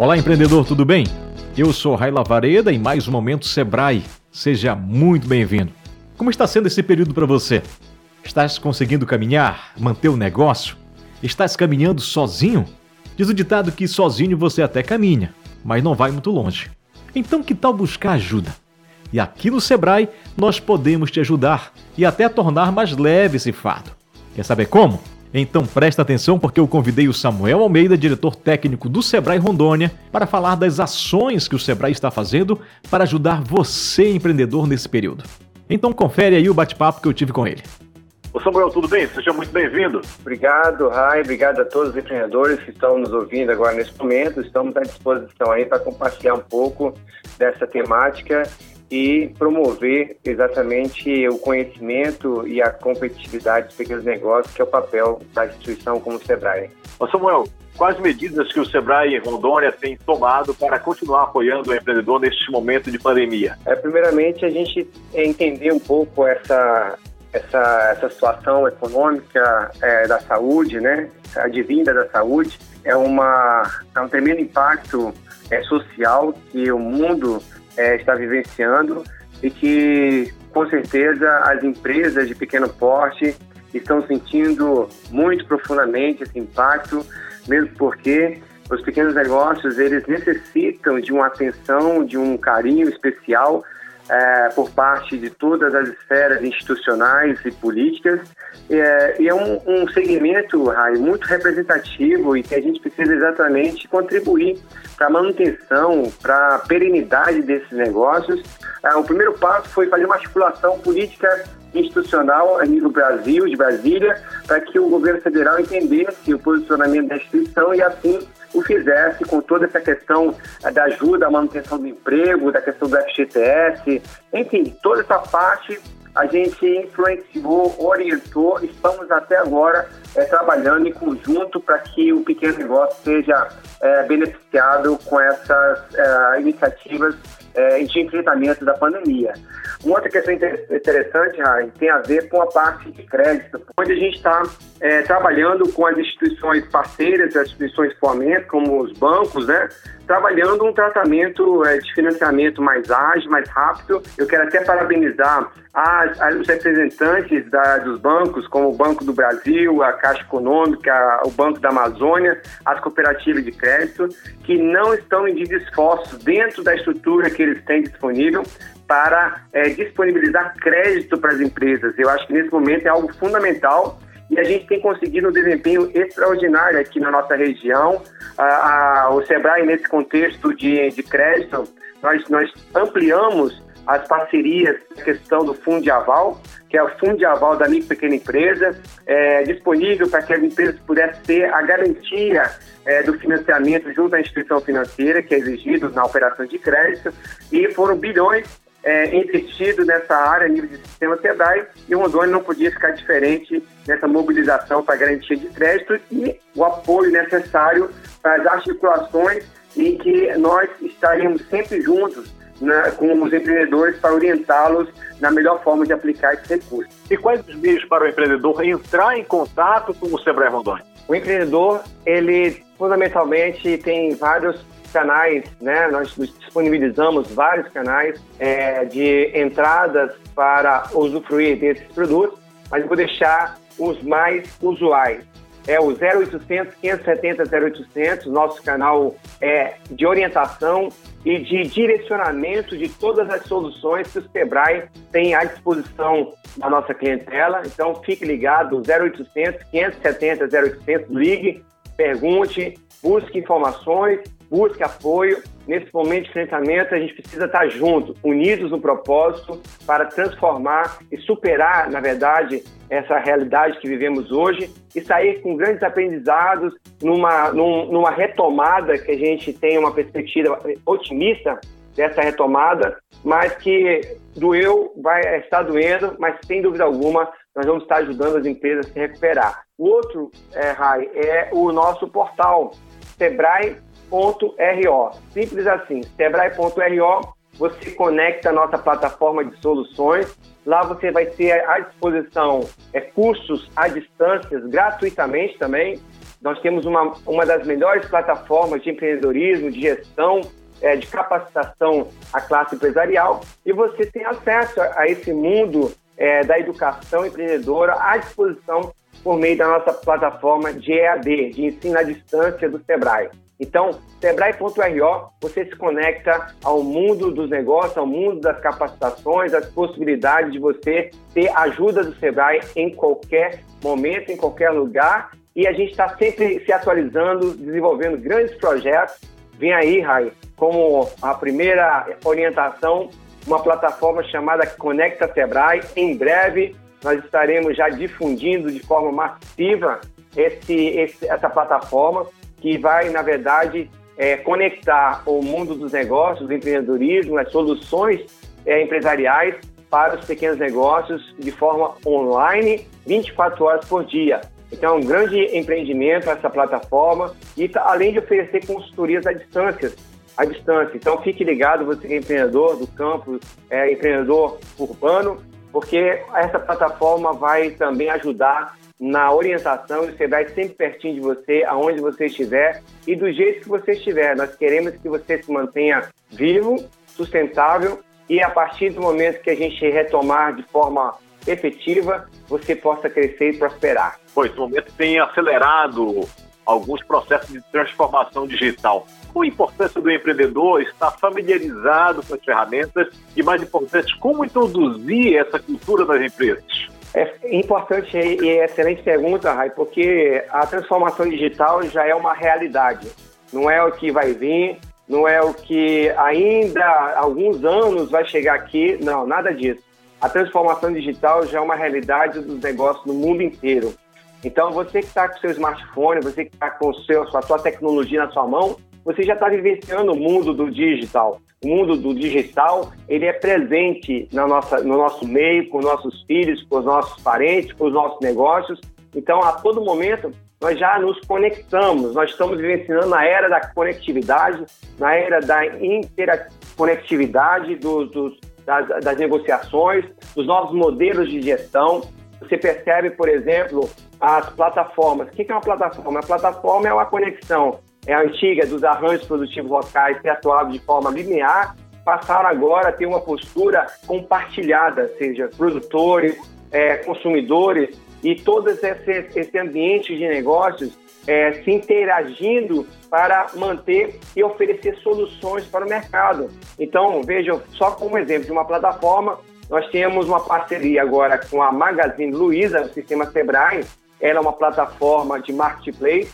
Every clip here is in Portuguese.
Olá, empreendedor, tudo bem? Eu sou Raila Vareda e mais um Momento Sebrae. Seja muito bem-vindo. Como está sendo esse período para você? Estás conseguindo caminhar, manter o negócio? Estás caminhando sozinho? Diz o ditado que sozinho você até caminha, mas não vai muito longe. Então, que tal buscar ajuda? E aqui no Sebrae nós podemos te ajudar e até tornar mais leve esse fardo. Quer saber como? Então presta atenção porque eu convidei o Samuel Almeida, diretor técnico do Sebrae Rondônia, para falar das ações que o Sebrae está fazendo para ajudar você, empreendedor, nesse período. Então confere aí o bate-papo que eu tive com ele. Ô Samuel, tudo bem? Seja muito bem-vindo. Obrigado, Rai. Obrigado a todos os empreendedores que estão nos ouvindo agora nesse momento. Estamos à disposição aí para compartilhar um pouco dessa temática e promover exatamente o conhecimento e a competitividade dos pequenos negócios, que é o papel da instituição como o SEBRAE. Ô Samuel, quais medidas que o Sebrae Rondônia tem tomado para continuar apoiando o empreendedor neste momento de pandemia? É, primeiramente, a gente entender um pouco essa, essa, essa situação econômica é, da saúde, né? Advinda da saúde. É, uma, é um tremendo impacto é, social que o mundo é, está vivenciando e que, com certeza, as empresas de pequeno porte estão sentindo muito profundamente esse impacto, mesmo porque os pequenos negócios eles necessitam de uma atenção, de um carinho especial é, por parte de todas as esferas institucionais e políticas. É, e é um, um segmento, Rai, muito representativo e que a gente precisa exatamente contribuir para a manutenção, para a perenidade desses negócios. É, o primeiro passo foi fazer uma articulação política institucional a nível Brasil, de Brasília, para que o governo federal entendesse o posicionamento da instituição e assim o fizesse com toda essa questão eh, da ajuda à manutenção do emprego, da questão do FGTS, enfim, toda essa parte a gente influenciou, orientou, estamos até agora é, trabalhando em conjunto para que o pequeno negócio seja é, beneficiado com essas é, iniciativas de enfrentamento da pandemia. Uma outra questão interessante, Rai, tem a ver com a parte de crédito, onde a gente está é, trabalhando com as instituições parceiras, as instituições de fomento, como os bancos, né? Trabalhando um tratamento é, de financiamento mais ágil, mais rápido. Eu quero até parabenizar as, as, os representantes da, dos bancos, como o Banco do Brasil, a Caixa Econômica, o Banco da Amazônia, as cooperativas de crédito, que não estão medindo esforços dentro da estrutura que eles têm disponível para é, disponibilizar crédito para as empresas. Eu acho que nesse momento é algo fundamental e a gente tem conseguido um desempenho extraordinário aqui na nossa região. A, a, o Sebrae, nesse contexto de, de crédito, nós, nós ampliamos as parcerias, a questão do Fundo de Aval, que é o Fundo de Aval da micro pequena empresa, é, disponível para que as empresas pudessem ter a garantia é, do financiamento junto à instituição financeira, que é exigido na operação de crédito, e foram bilhões é, investido nessa área a nível de sistema SEDAI e o Rondônia não podia ficar diferente nessa mobilização para garantia de crédito e o apoio necessário para as articulações em que nós estaremos sempre juntos né, com os empreendedores para orientá-los na melhor forma de aplicar esse recurso. E quais os meios para o empreendedor entrar em contato com o Sebrae Rondônia? O empreendedor, ele fundamentalmente tem vários canais, né? Nós disponibilizamos vários canais é, de entradas para usufruir desses produtos, mas eu vou deixar os mais usuais. É o 0800 570 0800, nosso canal é de orientação e de direcionamento de todas as soluções que o Sebrae tem à disposição da nossa clientela. Então, fique ligado, 0800 570 0800, ligue, pergunte, busque informações busque apoio. Nesse momento de enfrentamento, a gente precisa estar junto, unidos no propósito para transformar e superar, na verdade, essa realidade que vivemos hoje e sair com grandes aprendizados numa, numa retomada que a gente tem uma perspectiva otimista dessa retomada, mas que doeu, vai estar doendo, mas sem dúvida alguma nós vamos estar ajudando as empresas a se recuperar. O outro, é, Rai, é o nosso portal, sebrae.ro. Simples assim, sebrae.ro, você conecta a nossa plataforma de soluções. Lá você vai ter à disposição é, cursos à distância, gratuitamente também, nós temos uma, uma das melhores plataformas de empreendedorismo, de gestão, é, de capacitação à classe empresarial e você tem acesso a, a esse mundo é, da educação empreendedora à disposição por meio da nossa plataforma de EAD, de ensino à distância do Sebrae. Então, sebrae.ro, você se conecta ao mundo dos negócios, ao mundo das capacitações, as possibilidades de você ter ajuda do Sebrae em qualquer momento, em qualquer lugar. E a gente está sempre se atualizando, desenvolvendo grandes projetos. Vem aí, Rai, como a primeira orientação, uma plataforma chamada Conecta Sebrae. Em breve, nós estaremos já difundindo de forma massiva esse, esse, essa plataforma que vai, na verdade, é, conectar o mundo dos negócios, do empreendedorismo, as soluções é, empresariais para os pequenos negócios de forma online, 24 horas por dia. Então, é um grande empreendimento essa plataforma e tá, além de oferecer consultorias à distância, à distância. Então, fique ligado, você que é empreendedor do campo, é, empreendedor urbano, porque essa plataforma vai também ajudar na orientação e o Sebrae sempre pertinho de você, aonde você estiver e do jeito que você estiver. Nós queremos que você se mantenha vivo, sustentável e a partir do momento que a gente retomar de forma efetiva, você possa crescer e prosperar. Pois, o momento tem acelerado alguns processos de transformação digital. A importância do empreendedor estar familiarizado com as ferramentas e, mais importante, como introduzir essa cultura nas empresas? É importante e excelente pergunta, Rai, porque a transformação digital já é uma realidade. Não é o que vai vir, não é o que ainda alguns anos vai chegar aqui, não, nada disso. A transformação digital já é uma realidade dos negócios no mundo inteiro. Então, você que está com seu smartphone, você que está com seu, a sua tecnologia na sua mão, você já está vivenciando o mundo do digital. O mundo do digital, ele é presente na nossa, no nosso meio, com nossos filhos, com os nossos parentes, com os nossos negócios. Então, a todo momento, nós já nos conectamos, nós estamos vivenciando na era da conectividade, na era da interconectividade do, do, das, das negociações, dos novos modelos de gestão. Você percebe, por exemplo, as plataformas. O que é uma plataforma? A plataforma é uma conexão é antiga dos arranjos produtivos locais que atuavam de forma linear, passaram agora a ter uma postura compartilhada, seja produtores, é, consumidores e todos esses, esse ambiente de negócios é, se interagindo para manter e oferecer soluções para o mercado. Então, veja, só como exemplo de uma plataforma, nós temos uma parceria agora com a Magazine Luiza, o sistema Sebrae. Ela é uma plataforma de marketplace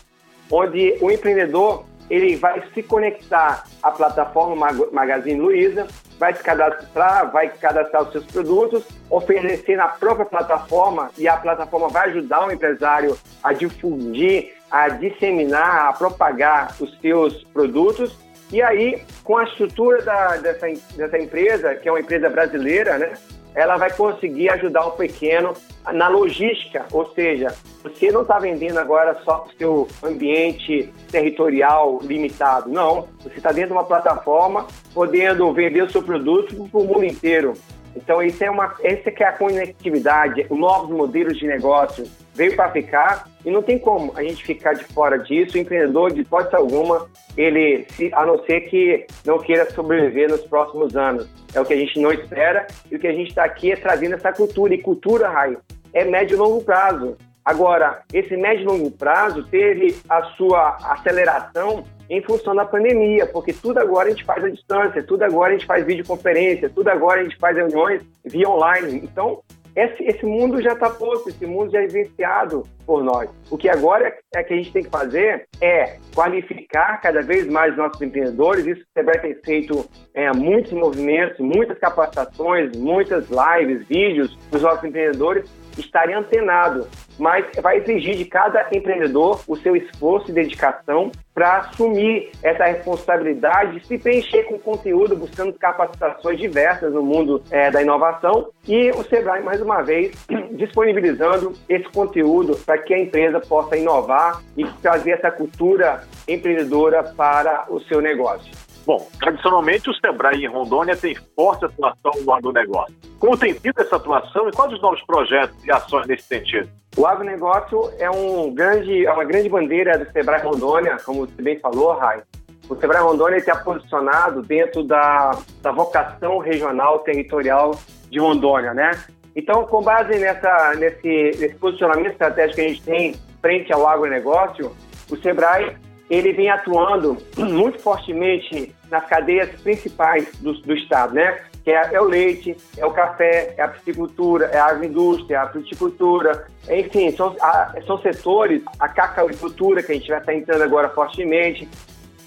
onde o empreendedor ele vai se conectar à plataforma Magazine Luiza, vai se cadastrar, vai cadastrar os seus produtos, oferecer na própria plataforma e a plataforma vai ajudar o empresário a difundir, a disseminar, a propagar os seus produtos. E aí, com a estrutura da, dessa, dessa empresa, que é uma empresa brasileira, né, ela vai conseguir ajudar o pequeno na logística, ou seja, você não está vendendo agora só para o seu ambiente territorial limitado, não. Você está dentro de uma plataforma, podendo vender o seu produto para o mundo inteiro. Então, isso é uma, essa que é a conectividade, os novos modelos de negócio veio para ficar e não tem como a gente ficar de fora disso. O empreendedor, de hipótese alguma, ele, a não ser que não queira sobreviver nos próximos anos. É o que a gente não espera e o que a gente está aqui é trazendo essa cultura. E cultura, Rai, é médio e longo prazo. Agora, esse médio e longo prazo teve a sua aceleração em função da pandemia, porque tudo agora a gente faz à distância, tudo agora a gente faz videoconferência, tudo agora a gente faz reuniões via online. Então, esse, esse mundo já está posto, esse mundo já é vivenciado por nós. O que agora é que a gente tem que fazer é qualificar cada vez mais nossos empreendedores. Isso o Sebrae tem feito é, muitos movimentos, muitas capacitações, muitas lives, vídeos dos nossos empreendedores estarem antenados, mas vai exigir de cada empreendedor o seu esforço e dedicação para assumir essa responsabilidade de se preencher com conteúdo, buscando capacitações diversas no mundo é, da inovação e o Sebrae, mais uma vez, disponibilizando esse conteúdo para que a empresa possa inovar e trazer essa cultura empreendedora para o seu negócio. Bom, tradicionalmente o Sebrae em Rondônia tem forte atuação no agronegócio. Como tem sido essa atuação e quais os novos projetos e ações nesse sentido? O agronegócio é, um grande, é uma grande bandeira do Sebrae Rondônia, como você bem falou, Rai. O Sebrae Rondônia está posicionado dentro da, da vocação regional territorial de Rondônia, né? Então, com base nessa, nesse, nesse posicionamento estratégico que a gente tem frente ao agronegócio, o Sebrae ele vem atuando muito fortemente nas cadeias principais do, do Estado, né? Que é, é, o leite, é o café, é a piscicultura, é a agroindústria, é a fruticultura, enfim, são, a, são setores, a cacauicultura, que a gente vai estar entrando agora fortemente,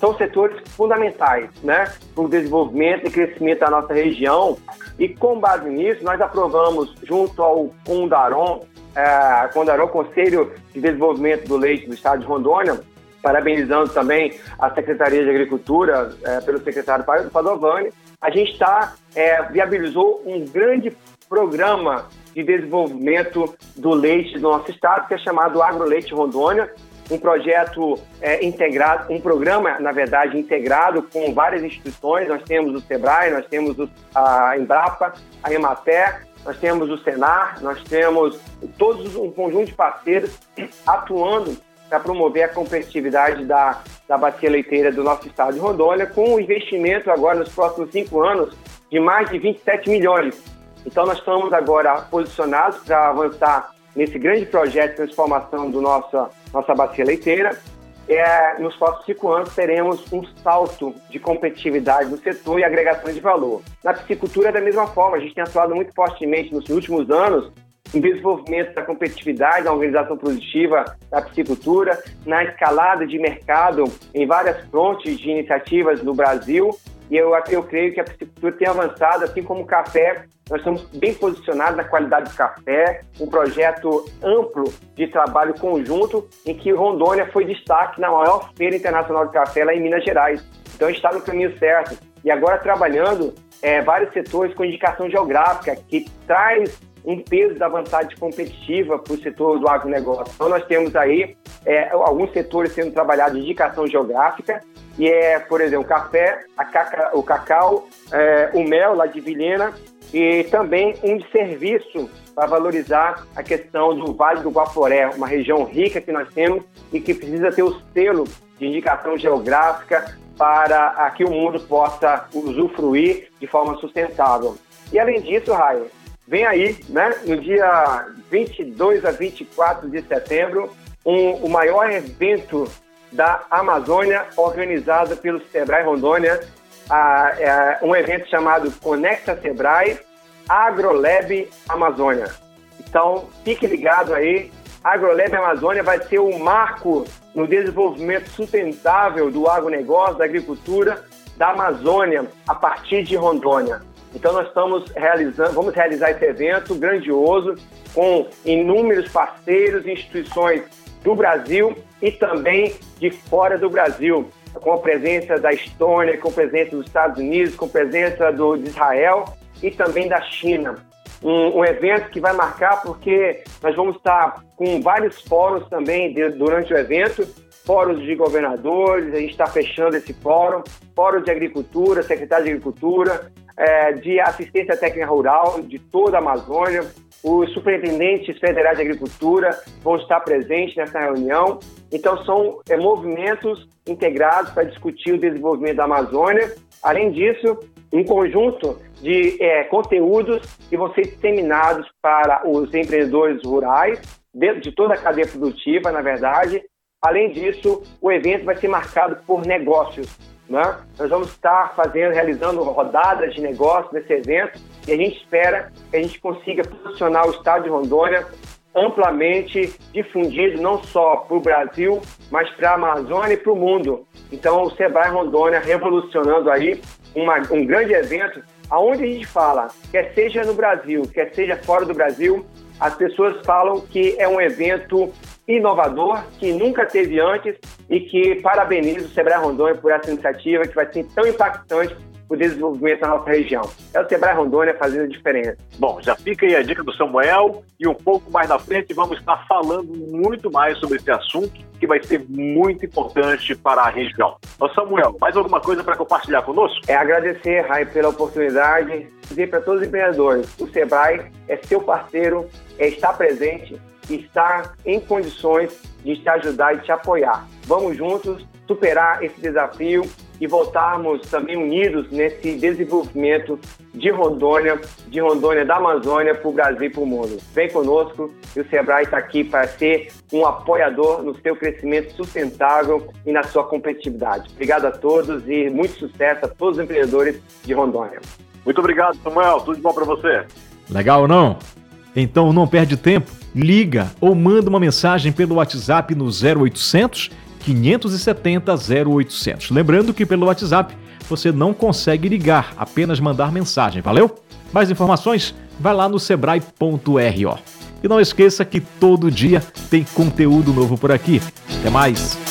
são setores fundamentais né, para o desenvolvimento e crescimento da nossa região. E com base nisso, nós aprovamos, junto ao Condaron, é, Condaron Conselho de Desenvolvimento do Leite do Estado de Rondônia, parabenizando também a Secretaria de Agricultura, é, pelo secretário Padovani, a gente está, é, viabilizou um grande programa de desenvolvimento do leite do nosso estado, que é chamado AgroLeite Rondônia, um projeto é, integrado, um programa, na verdade, integrado com várias instituições. Nós temos o SEBRAE, nós temos a Embrapa, a Emater, nós temos o Senar, nós temos todos um conjunto de parceiros atuando para promover a competitividade da, da bacia leiteira do nosso estado de Rondônia, com um investimento agora nos próximos cinco anos de mais de 27 milhões. Então, nós estamos agora posicionados para avançar nesse grande projeto de transformação do nossa, nossa bacia leiteira. É, nos próximos cinco anos teremos um salto de competitividade no setor e agregação de valor. Na piscicultura da mesma forma, a gente tem atuado muito fortemente nos últimos anos em desenvolvimento da competitividade da organização produtiva da piscicultura, na escalada de mercado em várias frontes de iniciativas no Brasil. E eu, eu creio que a piscicultura tem avançado, assim como o café. Nós estamos bem posicionados na qualidade do café, um projeto amplo de trabalho conjunto, em que Rondônia foi destaque na maior feira internacional de café lá em Minas Gerais. Então, está no caminho certo. E agora trabalhando é, vários setores com indicação geográfica, que traz um peso da vantagem competitiva para o setor do agronegócio. Então, nós temos aí é, alguns setores sendo trabalhados de indicação geográfica, e é, por exemplo, o café, caca, o cacau, é, o mel lá de Vilhena, e também um de serviço para valorizar a questão do Vale do Guaporé, uma região rica que nós temos e que precisa ter o selo de indicação geográfica para que o mundo possa usufruir de forma sustentável. E além disso, Raio, Vem aí, né, no dia 22 a 24 de setembro, um, o maior evento da Amazônia organizado pelo Sebrae Rondônia, a, é, um evento chamado Conecta Sebrae AgroLab Amazônia. Então, fique ligado aí. AgroLab Amazônia vai ser o marco no desenvolvimento sustentável do agronegócio, da agricultura da Amazônia a partir de Rondônia. Então nós estamos realizando, vamos realizar esse evento grandioso com inúmeros parceiros e instituições do Brasil e também de fora do Brasil, com a presença da Estônia, com a presença dos Estados Unidos, com a presença do, de Israel e também da China. Um, um, evento que vai marcar porque nós vamos estar com vários fóruns também de, durante o evento, fóruns de governadores, a gente está fechando esse fórum, fórum de agricultura, secretário de agricultura, é, de assistência técnica rural de toda a Amazônia. Os superintendentes federais de agricultura vão estar presentes nessa reunião. Então, são é, movimentos integrados para discutir o desenvolvimento da Amazônia. Além disso, um conjunto de é, conteúdos que vão ser disseminados para os empreendedores rurais, de toda a cadeia produtiva, na verdade. Além disso, o evento vai ser marcado por negócios, né? Nós vamos estar fazendo, realizando rodadas de negócios nesse evento e a gente espera que a gente consiga posicionar o estado de Rondônia amplamente difundido não só para o Brasil, mas para a Amazônia e para o mundo. Então, o Sebrae Rondônia revolucionando aí uma, um grande evento, aonde a gente fala, quer seja no Brasil, quer seja fora do Brasil, as pessoas falam que é um evento inovador, que nunca teve antes e que parabenizo o Sebrae Rondônia por essa iniciativa que vai ser tão impactante o desenvolvimento da nossa região. É o Sebrae Rondônia fazendo a diferença. Bom, já fica aí a dica do Samuel e um pouco mais na frente vamos estar falando muito mais sobre esse assunto que vai ser muito importante para a região. Ô Samuel, mais alguma coisa para compartilhar conosco? É agradecer, Rai, pela oportunidade, dizer para todos os empreendedores, o Sebrae é seu parceiro, é estar presente, está em condições de te ajudar e te apoiar. Vamos juntos superar esse desafio e voltarmos também unidos nesse desenvolvimento de Rondônia, de Rondônia da Amazônia para o Brasil e para o mundo. Vem conosco e o Sebrae está aqui para ser um apoiador no seu crescimento sustentável e na sua competitividade. Obrigado a todos e muito sucesso a todos os empreendedores de Rondônia. Muito obrigado, Samuel. Tudo de bom para você. Legal ou não? Então não perde tempo, liga ou manda uma mensagem pelo WhatsApp no 0800 570 0800. Lembrando que pelo WhatsApp você não consegue ligar, apenas mandar mensagem, valeu? Mais informações? Vai lá no sebrae.ro. E não esqueça que todo dia tem conteúdo novo por aqui. Até mais!